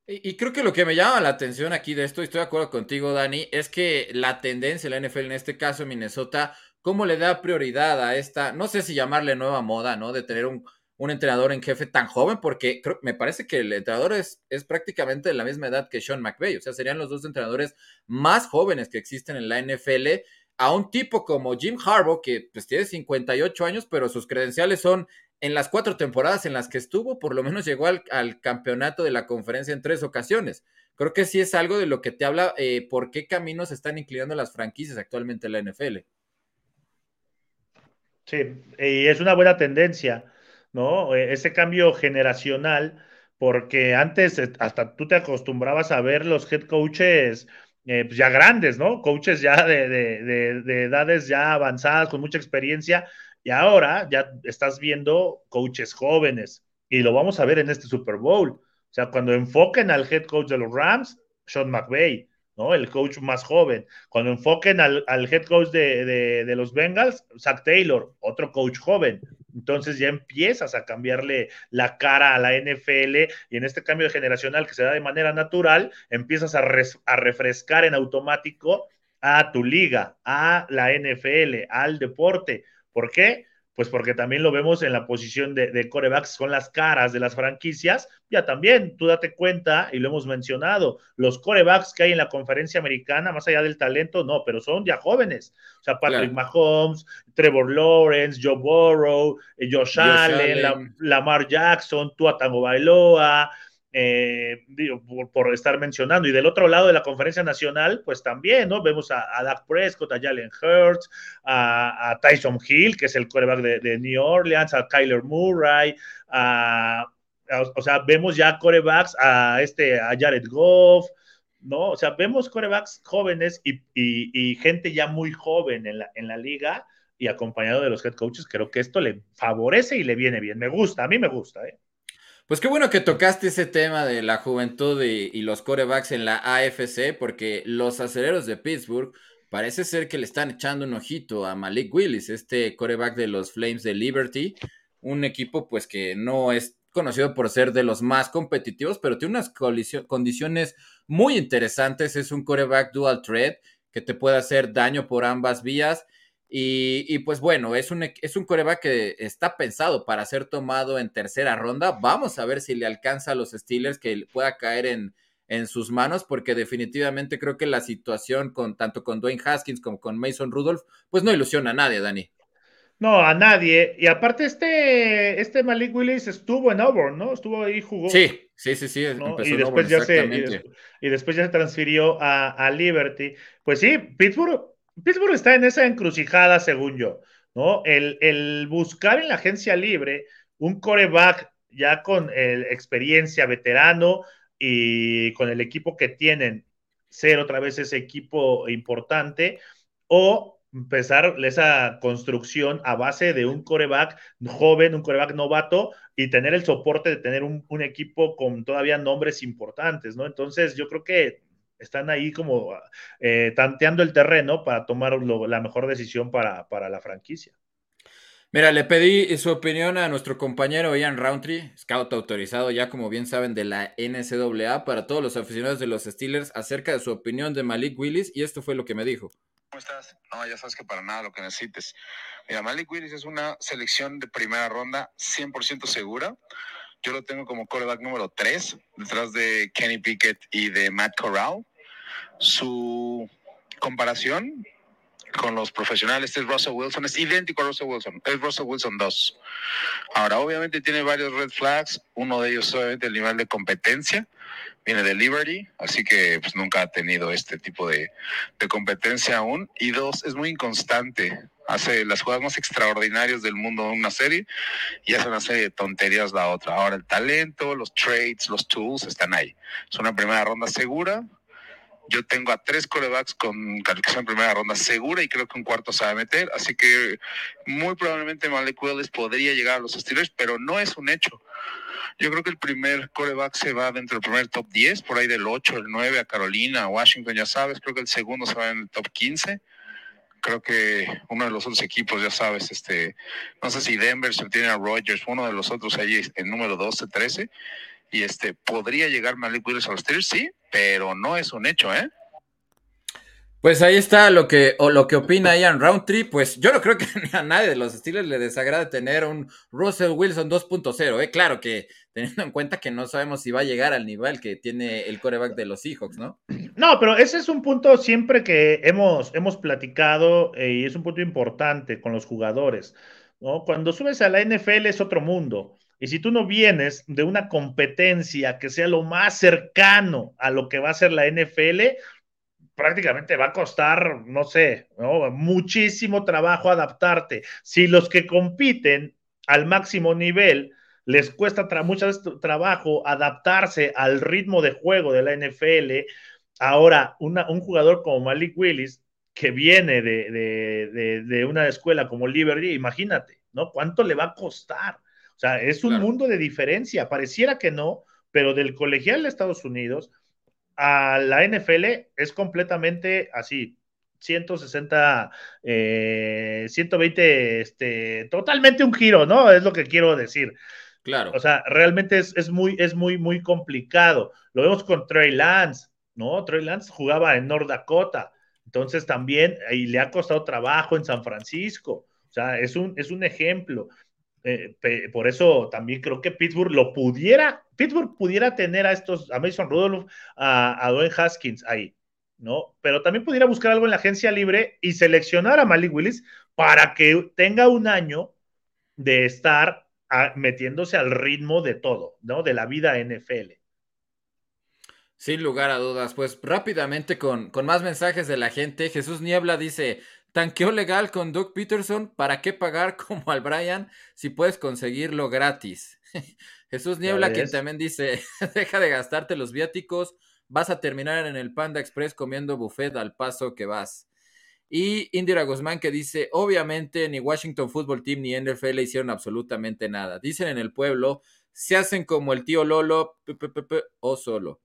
Y, creo que lo que me llama la atención aquí de esto, y estoy de acuerdo contigo, Dani, es que la tendencia de la NFL, en este caso Minnesota, cómo le da prioridad a esta, no sé si llamarle nueva moda, ¿no? De tener un, entrenador en jefe tan joven, porque me parece que el entrenador es, es prácticamente de la misma edad que Sean McVay, o sea, serían los dos entrenadores más jóvenes que existen en la NFL a un tipo como Jim Harbaugh, que pues tiene 58 años, pero sus credenciales son en las cuatro temporadas en las que estuvo, por lo menos llegó al, campeonato de la conferencia en tres ocasiones. Creo que sí es algo de lo que te habla eh, por qué caminos están inclinando las franquicias actualmente en la NFL. Sí, y es una buena tendencia, ¿no? E, ese cambio generacional, porque antes eh, hasta tú te acostumbrabas a ver los head coaches eh, pues ya grandes, ¿no? Coaches ya de, de, edades ya avanzadas, con mucha experiencia, y ahora ya estás viendo coaches jóvenes, y lo vamos a ver en este Super Bowl. O sea, cuando enfoquen al head coach de los Rams, Sean McVay, ¿no? El coach más joven. Cuando enfoquen al, head coach de, los Bengals, Zach Taylor, otro coach joven. Entonces ya empiezas a cambiarle la cara a la NFL y en este cambio generacional que se da de manera natural, empiezas a, refrescar en automático a tu liga, a la NFL, al deporte. ¿Por qué? Pues porque también lo vemos en la posición de, corebacks con las caras de las franquicias. Ya también, tú date cuenta, y lo hemos mencionado, los corebacks que hay en la conferencia americana, más allá del talento, no, pero son ya jóvenes. O sea, Patrick Mahomes, Trevor Lawrence, Joe Burrow, eh, Josh, Allen, Lamar Jackson, Tua Tango Bailoa, eh, por, estar mencionando. Y del otro lado de la conferencia nacional, pues también, ¿no? Vemos a, a Dak Prescott, a Jalen Hurts, a, Tyson Hill, que es el quarterback de, New Orleans, a Kyler Murray, o sea, vemos ya corebacks a, este, a Jared Goff, ¿no? O sea, vemos corebacks jóvenes y, gente ya muy joven en la, en la liga y acompañado de los head coaches, creo que esto le favorece y le viene bien. Me gusta, a mí me gusta, ¿eh? Pues qué bueno que tocaste ese tema de la juventud y, los corebacks en la AFC, porque los aceleros de Pittsburgh parece ser que le están echando un ojito a Malik Willis, este coreback de los Flames de Liberty, un equipo pues que no es conocido por ser de los más competitivos, pero tiene unas condiciones muy interesantes, es un coreback dual threat que te puede hacer daño por ambas vías y, pues bueno, es un, es un coreback que está pensado para ser tomado en tercera ronda. Vamos a ver si le alcanza a los Steelers que pueda caer en, en sus manos, porque definitivamente creo que la situación con tanto con Dwayne Haskins como con Mason Rudolph, pues no ilusiona a nadie, Dani. No, a nadie. Y aparte, este, este Malik Willis estuvo en Auburn, ¿no? Estuvo ahí, jugó. Sí, sí, sí, sí. y, después ya se, y, después ya se transfirió a, a Liberty. Pues sí, Pittsburgh Pittsburgh está en esa encrucijada, según yo, ¿no? El, buscar en la agencia libre un coreback ya con experiencia, veterano y con el equipo que tienen, ser otra vez ese equipo importante, o empezar esa construcción a base de un coreback joven, un coreback novato y tener el soporte de tener un, un, equipo con todavía nombres importantes, ¿no? Entonces yo creo que están ahí como eh, tanteando el terreno para tomar la mejor decisión para, la franquicia. Mira, le pedí su opinión a nuestro compañero Ian Roundtree, scout autorizado ya como bien saben de la NCAA para todos los aficionados de los Steelers acerca de su opinión de Malik Willis y esto fue lo que me dijo. ¿Cómo estás? No, ya sabes que para nada lo que necesites. Mira, Malik Willis es una selección de primera ronda 100% segura. Yo lo tengo como quarterback número 3, detrás de Kenny Pickett y de Matt Corral su comparación con los profesionales es Russell Wilson, es idéntico a Russell Wilson, es Russell Wilson 2. Ahora, obviamente tiene varios red flags, uno de ellos obviamente el nivel de competencia, viene de Liberty, así que pues nunca ha tenido este tipo de, de competencia aún, y dos, es muy inconstante, hace las jugadas más extraordinarias del mundo en una serie y hace una serie de tonterías la otra. Ahora el talento, los trades, los tools están ahí. Es una primera ronda segura, yo tengo a tres corebacks con calificación en primera ronda segura y creo que un cuarto se va a meter. Así que muy probablemente Malik Willis podría llegar a los Steelers, pero no es un hecho. Yo creo que el primer coreback se va dentro del primer top 10, por ahí del 8, el 9 a Carolina, Washington, ya sabes. Creo que el segundo se va en el top 15 creo que uno de los otros equipos, ya sabes, este, no sé si Denver se tiene a Rogers, uno de los otros allí en número 12, 13, y este, podría llegar Malik Willis a los Steelers, sí, pero no es un hecho, ¿eh? Pues ahí está lo que, o lo que opina Ian Roundtree. Pues yo no creo que a nadie de los Steelers le desagrade tener un Russell Wilson 2.0. ¿eh? Claro que teniendo en cuenta que no sabemos si va a llegar al nivel que tiene el coreback de los Seahawks, ¿no? No, pero ese es un punto siempre que hemos, hemos platicado eh, y es un punto importante con los jugadores. ¿no? Cuando subes a la NFL es otro mundo. Y si tú no vienes de una competencia que sea lo más cercano a lo que va a ser la NFL, prácticamente va a costar, no sé, muchísimo trabajo adaptarte. Si los que compiten al máximo nivel les cuesta mucho trabajo adaptarse al ritmo de juego de la NFL, ahora un jugador como Malik Willis, que viene de, de, una escuela como Liberty, imagínate, ¿no? ¿Cuánto le va a costar? O sea, es un mundo de diferencia. Pareciera que no, pero del colegial de Estados Unidos a la NFL es completamente así, 160, 120, eh, este, totalmente un giro, ¿no? Es lo que quiero decir. Claro. O sea, realmente es, muy, es muy, muy complicado. Lo vemos con Trey Lance, ¿no? Trey Lance jugaba en North Dakota, entonces también, y le ha costado trabajo en San Francisco. O sea, es un, es un ejemplo. Eh, por eso también creo que Pittsburgh lo pudiera, Pittsburgh pudiera tener a estos, a Mason Rudolph, a, a Dwayne Haskins ahí, ¿no? Pero también pudiera buscar algo en la agencia libre y seleccionar a Malik Willis para que tenga un año de estar metiéndose al ritmo de todo, ¿no? De la vida NFL. Sin lugar a dudas, pues rápidamente con, con más mensajes de la gente, Jesús Niebla dice, Tanqueo legal con Doug Peterson, ¿para qué pagar como al Brian si puedes conseguirlo gratis? Jesús Niebla, quien también dice, deja de gastarte los viáticos, vas a terminar en el Panda Express comiendo buffet al paso que vas. Y Indira Guzmán que dice, obviamente ni Washington Football Team ni NFL hicieron absolutamente nada. Dicen en el pueblo, se hacen como el tío Lolo o solo.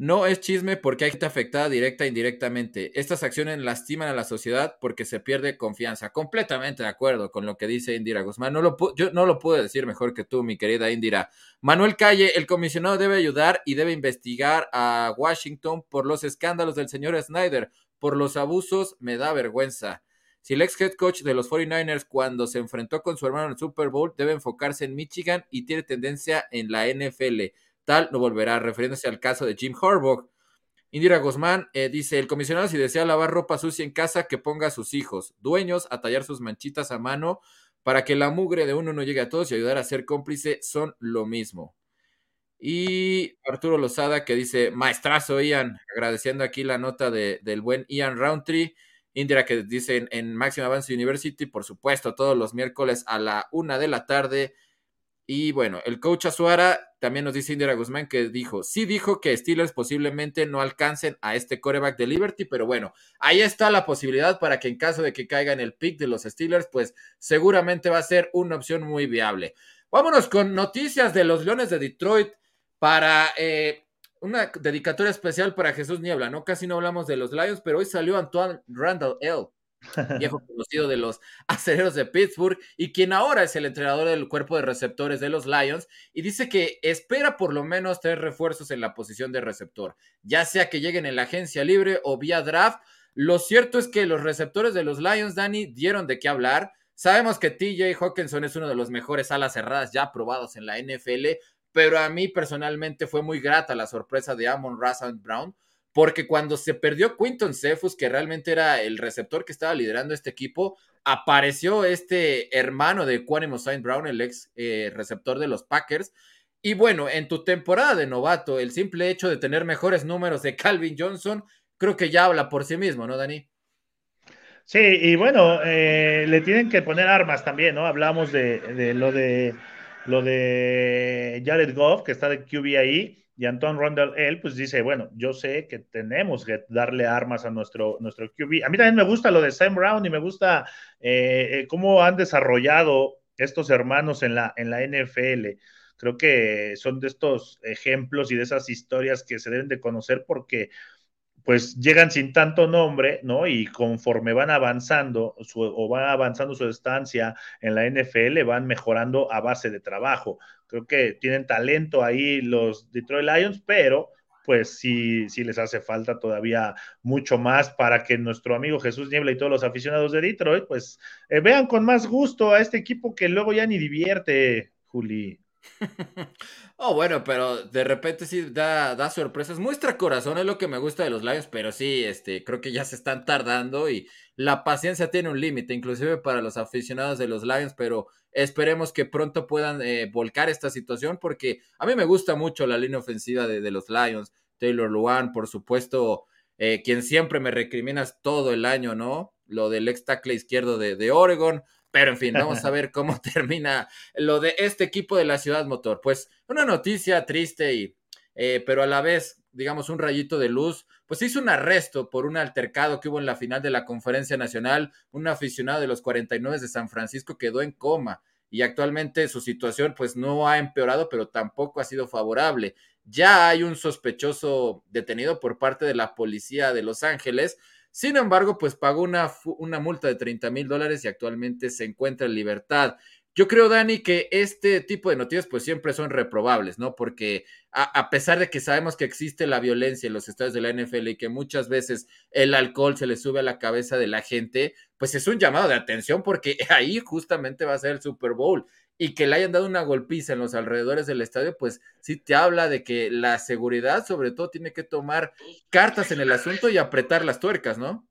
No es chisme porque hay gente afectada directa e indirectamente. Estas acciones lastiman a la sociedad porque se pierde confianza. Completamente de acuerdo con lo que dice Indira Guzmán. No lo yo no lo puedo decir mejor que tú, mi querida Indira. Manuel Calle, el comisionado debe ayudar y debe investigar a Washington por los escándalos del señor Snyder. Por los abusos, me da vergüenza. Si el ex head coach de los 49ers cuando se enfrentó con su hermano en el Super Bowl debe enfocarse en Michigan y tiene tendencia en la NFL no volverá, refiriéndose al caso de Jim Harbaugh. Indira Guzmán eh, dice, el comisionado si desea lavar ropa sucia en casa, que ponga a sus hijos, dueños, a tallar sus manchitas a mano para que la mugre de uno no llegue a todos y ayudar a ser cómplice son lo mismo. Y Arturo Lozada que dice, maestrazo Ian, agradeciendo aquí la nota de, del buen Ian Roundtree. Indira que dice en, en Máxima Avance University, por supuesto, todos los miércoles a la una de la tarde. Y bueno, el coach Azuara también nos dice Indira Guzmán que dijo, sí dijo que Steelers posiblemente no alcancen a este coreback de Liberty, pero bueno, ahí está la posibilidad para que en caso de que caiga en el pick de los Steelers, pues seguramente va a ser una opción muy viable. Vámonos con noticias de los Leones de Detroit para eh, una dedicatoria especial para Jesús Niebla, ¿no? Casi no hablamos de los Lions, pero hoy salió Antoine Randall L viejo conocido de los acereros de Pittsburgh y quien ahora es el entrenador del cuerpo de receptores de los Lions y dice que espera por lo menos tres refuerzos en la posición de receptor, ya sea que lleguen en la agencia libre o vía draft. Lo cierto es que los receptores de los Lions, Dani, dieron de qué hablar. Sabemos que TJ Hawkinson es uno de los mejores alas cerradas ya probados en la NFL, pero a mí personalmente fue muy grata la sorpresa de Amon Russell Brown porque cuando se perdió Quinton Cephus, que realmente era el receptor que estaba liderando este equipo, apareció este hermano de Quanimo Saint Brown, el ex eh, receptor de los Packers. Y bueno, en tu temporada de novato, el simple hecho de tener mejores números de Calvin Johnson, creo que ya habla por sí mismo, ¿no, Dani? Sí, y bueno, eh, le tienen que poner armas también, ¿no? Hablamos de, de, lo de lo de Jared Goff, que está de QB ahí, y Anton Rondell, él, pues dice, bueno, yo sé que tenemos que darle armas a nuestro, nuestro QB. A mí también me gusta lo de Sam Brown y me gusta eh, eh, cómo han desarrollado estos hermanos en la, en la NFL. Creo que son de estos ejemplos y de esas historias que se deben de conocer porque pues llegan sin tanto nombre, ¿no? Y conforme van avanzando o van avanzando su estancia en la NFL, van mejorando a base de trabajo. Creo que tienen talento ahí los Detroit Lions, pero pues sí, sí les hace falta todavía mucho más para que nuestro amigo Jesús Niebla y todos los aficionados de Detroit, pues eh, vean con más gusto a este equipo que luego ya ni divierte, Juli. oh, bueno, pero de repente sí da, da sorpresas. Muestra corazón, es lo que me gusta de los Lions, pero sí, este, creo que ya se están tardando y la paciencia tiene un límite, inclusive para los aficionados de los Lions, pero esperemos que pronto puedan eh, volcar esta situación porque a mí me gusta mucho la línea ofensiva de, los Lions. Taylor Luan, por supuesto, eh, quien siempre me recriminas todo el año, ¿no? Lo del ex tackle izquierdo de, de Oregon. Pero en fin, vamos a ver cómo termina lo de este equipo de la Ciudad Motor. Pues una noticia triste y, eh, pero a la vez, digamos, un rayito de luz. Pues hizo un arresto por un altercado que hubo en la final de la Conferencia Nacional. Un aficionado de los 49 de San Francisco quedó en coma y actualmente su situación pues no ha empeorado, pero tampoco ha sido favorable. Ya hay un sospechoso detenido por parte de la policía de Los Ángeles sin embargo, pues pagó una, una multa de 30 mil dólares y actualmente se encuentra en libertad. Yo creo, Dani, que este tipo de noticias pues siempre son reprobables, ¿no? Porque a, pesar de que sabemos que existe la violencia en los estados de la NFL y que muchas veces el alcohol se le sube a la cabeza de la gente, pues es un llamado de atención porque ahí justamente va a ser el Super Bowl y que le hayan dado una golpiza en los alrededores del estadio, pues sí te habla de que la seguridad sobre todo tiene que tomar cartas en el asunto y apretar las tuercas, ¿no?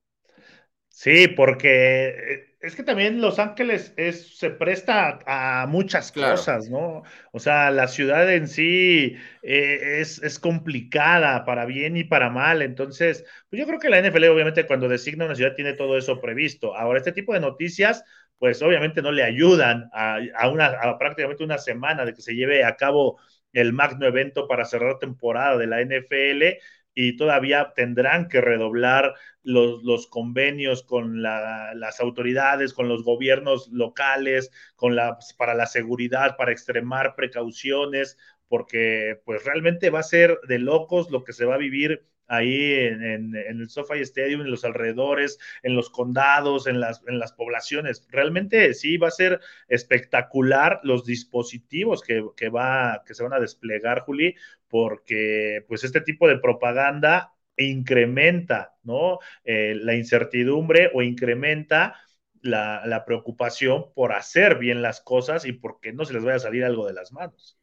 Sí, porque eh, es que también Los Ángeles es, se presta a, muchas cosas, ¿no? O sea, la ciudad en sí eh, es, es, complicada para bien y para mal. Entonces, pues yo creo que la NFL obviamente cuando designa una ciudad tiene todo eso previsto. Ahora, este tipo de noticias, pues obviamente no le ayudan a, una, prácticamente una semana de que se lleve a cabo el magno evento para cerrar temporada de la NFL y todavía tendrán que redoblar los, convenios con las autoridades, con los gobiernos locales, con la, para la seguridad, para extremar precauciones, porque pues realmente va a ser de locos lo que se va a vivir ahí en, el SoFi Stadium, en los alrededores, en los condados, en las, en las poblaciones. Realmente sí va a ser espectacular los dispositivos que, va, que se van a desplegar, Juli, porque pues este tipo de propaganda incrementa, ¿no? Eh, la incertidumbre o incrementa la, la, preocupación por hacer bien las cosas y porque no se les vaya a salir algo de las manos.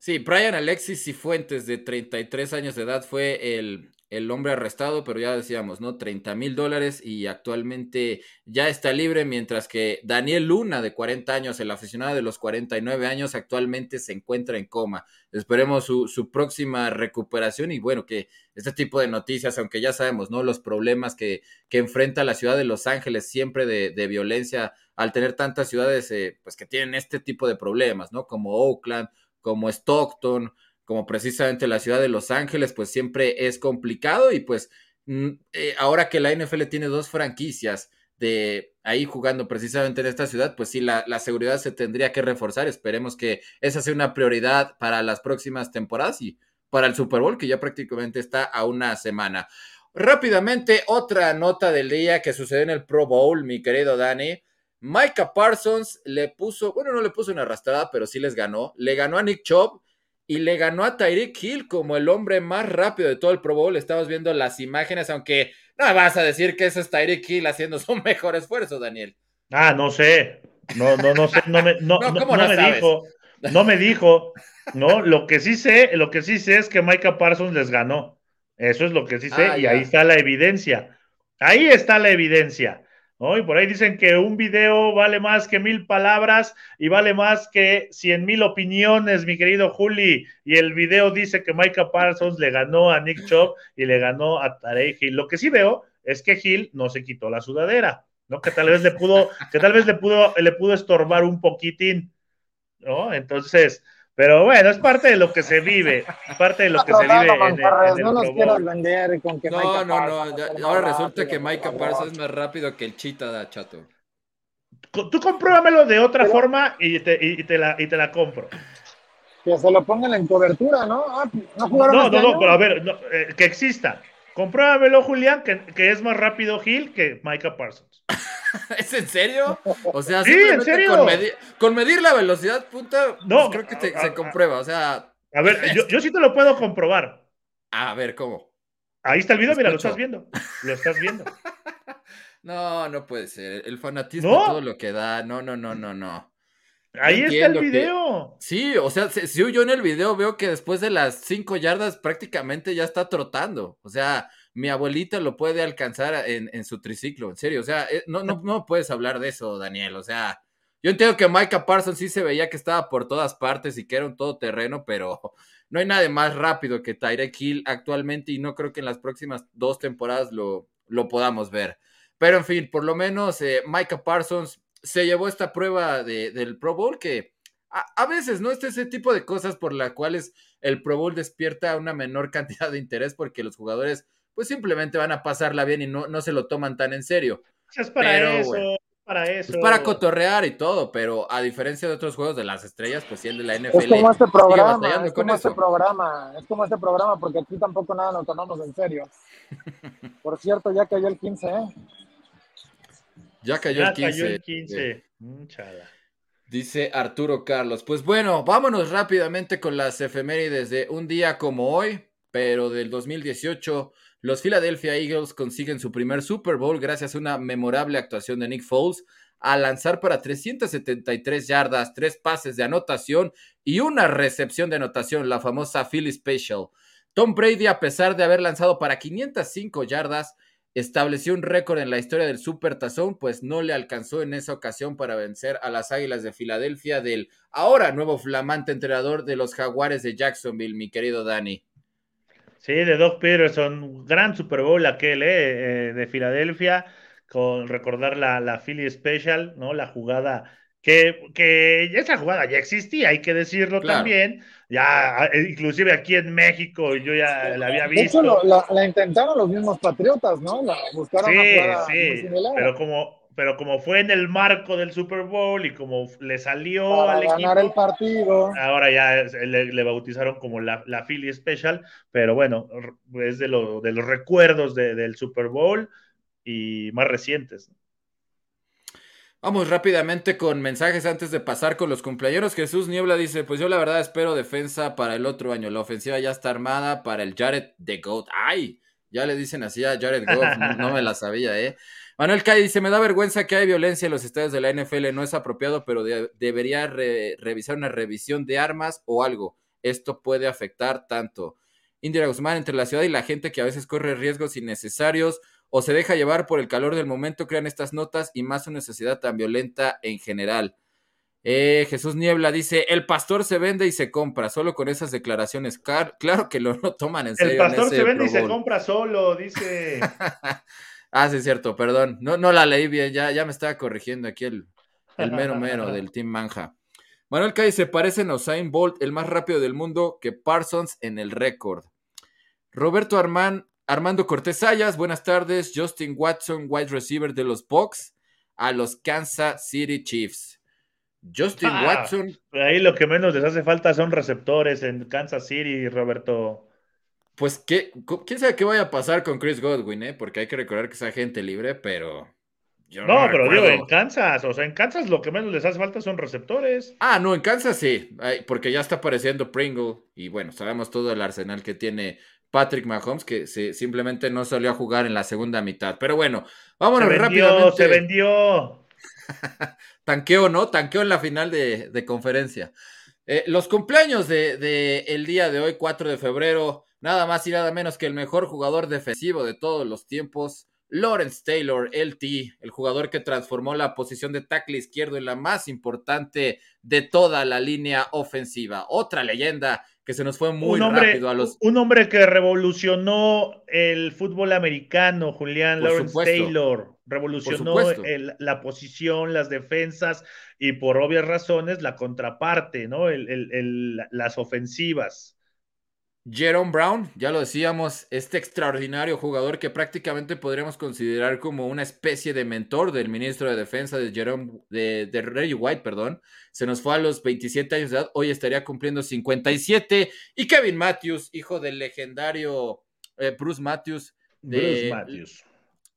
Sí, Brian Alexis Cifuentes, de 33 años de edad, fue el, el hombre arrestado, pero ya decíamos, ¿no? 30 mil dólares y actualmente ya está libre, mientras que Daniel Luna, de 40 años, el aficionado de los 49 años, actualmente se encuentra en coma. Esperemos su, su próxima recuperación y bueno, que este tipo de noticias, aunque ya sabemos, ¿no? Los problemas que, que enfrenta la ciudad de Los Ángeles siempre de, de violencia al tener tantas ciudades, eh, pues que tienen este tipo de problemas, ¿no? Como Oakland como Stockton, como precisamente la ciudad de Los Ángeles, pues siempre es complicado y pues mm, eh, ahora que la NFL tiene dos franquicias de ahí jugando precisamente en esta ciudad, pues sí, la, la, seguridad se tendría que reforzar. Esperemos que esa sea una prioridad para las próximas temporadas y para el Super Bowl, que ya prácticamente está a una semana. Rápidamente, otra nota del día que sucedió en el Pro Bowl, mi querido Dani. Micah Parsons le puso, bueno, no le puso una arrastrada, pero sí les ganó. Le ganó a Nick Chubb y le ganó a Tyreek Hill como el hombre más rápido de todo el Pro Bowl. Estamos viendo las imágenes, aunque no vas a decir que ese es Tyreek Hill haciendo su mejor esfuerzo, Daniel. Ah, no sé. No, no, no sé. No me, no, me dijo. No me dijo. No, lo que sí sé, lo que sí sé es que Micah Parsons les ganó. Eso es lo que sí sé, ah, y ahí está la evidencia. Ahí está la evidencia. Y por ahí dicen que un video vale más que mil palabras y vale más que cien mil opiniones, mi querido Juli. Y el video dice que Micah Parsons le ganó a Nick Chubb y le ganó a Tarek Hill. Lo que sí veo es que Hill no se quitó la sudadera, ¿no? Que tal vez le pudo, que tal vez le pudo, le pudo estorbar un poquitín, ¿no? Entonces, pero bueno, es parte de lo que se vive, parte de lo que se vive. En, no nos quieras vender con que No, no, no. ahora resulta que Micah Parsons es más rápido que el Chita de Chato. Tú compruébamelo de otra forma y te, y, te la, y te la compro. Que se lo pongan en cobertura, ¿no? Ah, no, no, este no, pero a ver, eh, que exista. Compruébamelo, Julián, que, que, es más rápido Gil que Micah Parsons. ¿Es en serio? O sea, sí, en serio. Con, medir, la velocidad punta, pues no, creo que se comprueba. O sea. A ver, yo, yo, sí te lo puedo comprobar. A ver, ¿cómo? Ahí está el video, mira, lo estás viendo. Lo estás viendo. no, no puede ser. El fanatismo, todo lo que da. No, no, no, no, no. Ahí está el video. Sí, o sea, si, yo en el video veo que después de las cinco yardas prácticamente ya está trotando. O sea, mi abuelita lo puede alcanzar en, su triciclo, en serio. O sea, eh, no, no, no puedes hablar de eso, Daniel. O sea, yo entiendo que Micah Parsons sí se veía que estaba por todas partes y que era un todoterreno, pero no hay nada más rápido que Tyreek Hill actualmente y no creo que en las próximas dos temporadas lo, lo podamos ver. Pero en fin, por lo menos eh, Micah Parsons se llevó esta prueba de, del Pro Bowl que a, veces, ¿no? Este ese tipo de cosas por las cuales el Pro Bowl despierta una menor cantidad de interés porque los jugadores pues simplemente van a pasarla bien y no, no se lo toman tan en serio. Es para eso, para eso. Es para cotorrear y todo, pero a diferencia de otros juegos de las estrellas, pues sí el de la NFL. Es como este programa, es como este programa, es como este programa, porque aquí tampoco nada lo tomamos en serio. Por cierto, ya cayó el 15, ¿eh? Ya cayó el 15. Cayó el 15. Dice Arturo Carlos. Pues bueno, vámonos rápidamente con las efemérides de un día como hoy, pero del 2018. Los Philadelphia Eagles consiguen su primer Super Bowl gracias a una memorable actuación de Nick Foles al lanzar para 373 yardas, tres pases de anotación y una recepción de anotación, la famosa Philly Special. Tom Brady, a pesar de haber lanzado para 505 yardas, estableció un récord en la historia del Super Tazón, pues no le alcanzó en esa ocasión para vencer a las Águilas de Filadelfia del ahora nuevo flamante entrenador de los Jaguares de Jacksonville, mi querido Dani. Sí, de Doug Peterson, gran Super Bowl aquel eh, eh, de Filadelfia, con recordar la, la Philly Special, ¿no? La jugada que, que esa jugada ya existía, hay que decirlo también. Ya, ah, inclusive aquí en México, yo ya la había visto. De hecho, la, intentaron los mismos patriotas, ¿no? La buscaron sí, sí, pero como, pero como fue en el marco del Super Bowl y como le salió Para al ganar el partido. Ahora ya le, bautizaron como la, la Philly Special, pero bueno, es de, lo, de los recuerdos del Super Bowl y más recientes. Vamos rápidamente con mensajes antes de pasar con los cumpleaños. Jesús Niebla dice, pues yo la verdad espero defensa para el otro año. La ofensiva ya está armada para el Jared de Goat. ¡Ay! Ya le dicen así a Jared Goat, no, me la sabía, ¿eh? Manuel Kai dice, me da vergüenza que hay violencia en los estadios de la NFL, no es apropiado, pero debería revisar una revisión de armas o algo. Esto puede afectar tanto. Indira Guzmán, entre la ciudad y la gente que a veces corre riesgos innecesarios o se deja llevar por el calor del momento, crean estas notas y más una sociedad tan violenta en general. Eh, Jesús Niebla dice, el pastor se vende y se compra, solo con esas declaraciones. claro que lo toman en serio. El pastor se vende y se compra solo, dice. ah, sí, es cierto, perdón. No, no la leí bien, ya, ya me estaba corrigiendo aquí el, el mero mero del Team Manja. Manuel Calle se parece a Usain Bolt, el más rápido del mundo, que Parsons en el récord. Roberto Armán Armando Cortés Sayas, buenas tardes. Justin Watson, wide receiver de los Bucks, a los Kansas City Chiefs. Justin ah, Watson. Ahí lo que menos les hace falta son receptores en Kansas City, Roberto. Pues, ¿qué, ¿quién sabe qué vaya a pasar con Chris Godwin, eh? Porque hay que recordar que es agente libre, pero. no, pero digo, en Kansas, o sea, en Kansas lo que menos les hace falta son receptores. Ah, no, en Kansas sí, porque ya está apareciendo Pringle y bueno, sabemos todo el arsenal que tiene Patrick Mahomes, que simplemente no salió a jugar en la segunda mitad. Pero bueno, vámonos se vendió, rápidamente. Se vendió. tanqueo, ¿no? Tanqueo en la final de, conferencia. Eh, los cumpleaños del de, el día de hoy, 4 de febrero, nada más y nada menos que el mejor jugador defensivo de todos los tiempos, Lawrence Taylor, LT, el jugador que transformó la posición de tackle izquierdo en la más importante de toda la línea ofensiva. Otra leyenda que se nos fue muy rápido a los. Un hombre que revolucionó el fútbol americano, Julián Lawrence Taylor. Revolucionó la posición, las defensas y por obvias razones la contraparte, ¿no? las ofensivas. Jerome Brown, ya lo decíamos, este extraordinario jugador que prácticamente podríamos considerar como una especie de mentor del ministro de Defensa de Jerome, de, de Reggie White, perdón, se nos fue a los 27 años de edad, hoy estaría cumpliendo 57. Y Kevin Matthews, hijo del legendario eh, Bruce Matthews, de Bruce Matthews.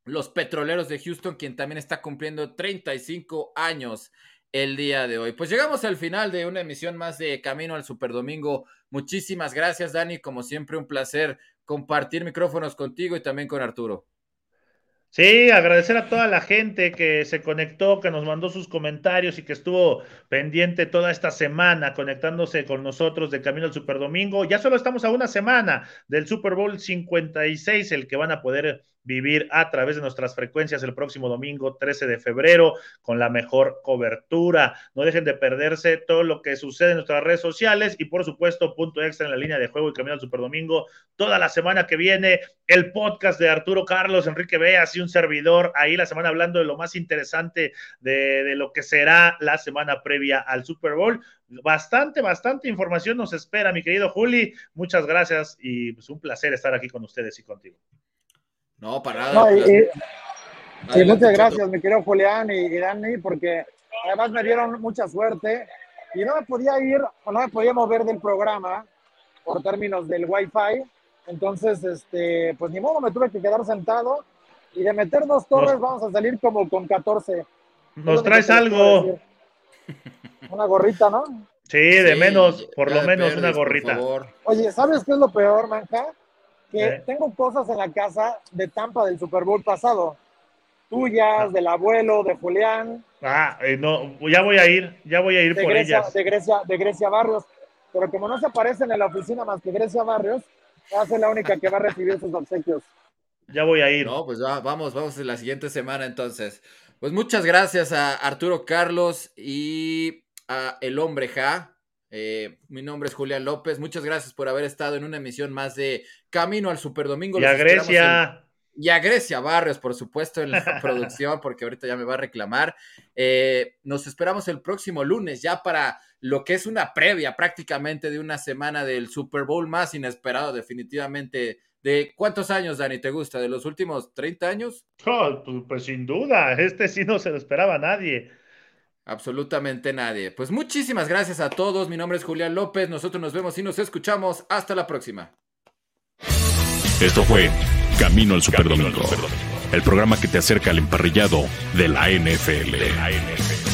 los Petroleros de Houston, quien también está cumpliendo 35 años el día de hoy. Pues llegamos al final de una emisión más de Camino al Superdomingo. Muchísimas gracias, Dani. Como siempre, un placer compartir micrófonos contigo y también con Arturo. Sí, agradecer a toda la gente que se conectó, que nos mandó sus comentarios y que estuvo pendiente toda esta semana conectándose con nosotros de Camino al Super Domingo. Ya solo estamos a una semana del Super Bowl 56, el que van a poder vivir a través de nuestras frecuencias el próximo domingo 13 de febrero con la mejor cobertura. No dejen de perderse todo lo que sucede en nuestras redes sociales y por supuesto punto extra en la línea de juego y camino al Super Domingo toda la semana que viene el podcast de Arturo Carlos, Enrique Beas y un servidor ahí la semana hablando de lo más interesante de, lo que será la semana previa al Super Bowl. Bastante, bastante información nos espera, mi querido Juli. Muchas gracias y es pues, un placer estar aquí con ustedes y contigo. No, para nada. y, muchas gracias, mi querido Julián y, Dani, porque además me dieron mucha suerte y no me podía ir o no me podía mover del programa por términos del Wi-Fi. Entonces, este, pues ni modo, me tuve que quedar sentado y de meter dos torres vamos a salir como con 14. Nos traes algo. Una gorrita, ¿no? Sí, de menos, por lo menos una gorrita. Oye, ¿sabes qué es lo peor, Manja? Que tengo cosas en la casa de Tampa del Super Bowl pasado. Tuyas, ah. del abuelo, de Julián. Ah, eh, no, ya voy a ir, ya voy a ir por ellas. De Grecia, de Grecia Barrios. Pero como no se aparecen en la oficina más que Grecia Barrios, va a ser la única que va a recibir sus obsequios. Ya voy a ir. No, pues vamos, vamos en la siguiente semana entonces. Pues muchas gracias a Arturo Carlos y a El Hombre Ja eh, mi nombre es Julián López. Muchas gracias por haber estado en una emisión más de Camino al Super Domingo. Y a Grecia. Y a Grecia Barrios, por supuesto, en la producción, porque ahorita ya me va a reclamar. Eh, nos esperamos el próximo lunes ya para lo que es una previa prácticamente de una semana del Super Bowl más inesperado definitivamente. ¿De cuántos años, Dani, te gusta? ¿De los últimos 30 años? Oh, pues, pues sin duda, este sí no se lo esperaba nadie. Absolutamente nadie. Pues muchísimas gracias a todos. Mi nombre es Julián López. Nosotros nos vemos y nos escuchamos. Hasta la próxima. Esto fue Camino al Superdomingo, el programa que te acerca al emparrillado de la NFL. De la NFL.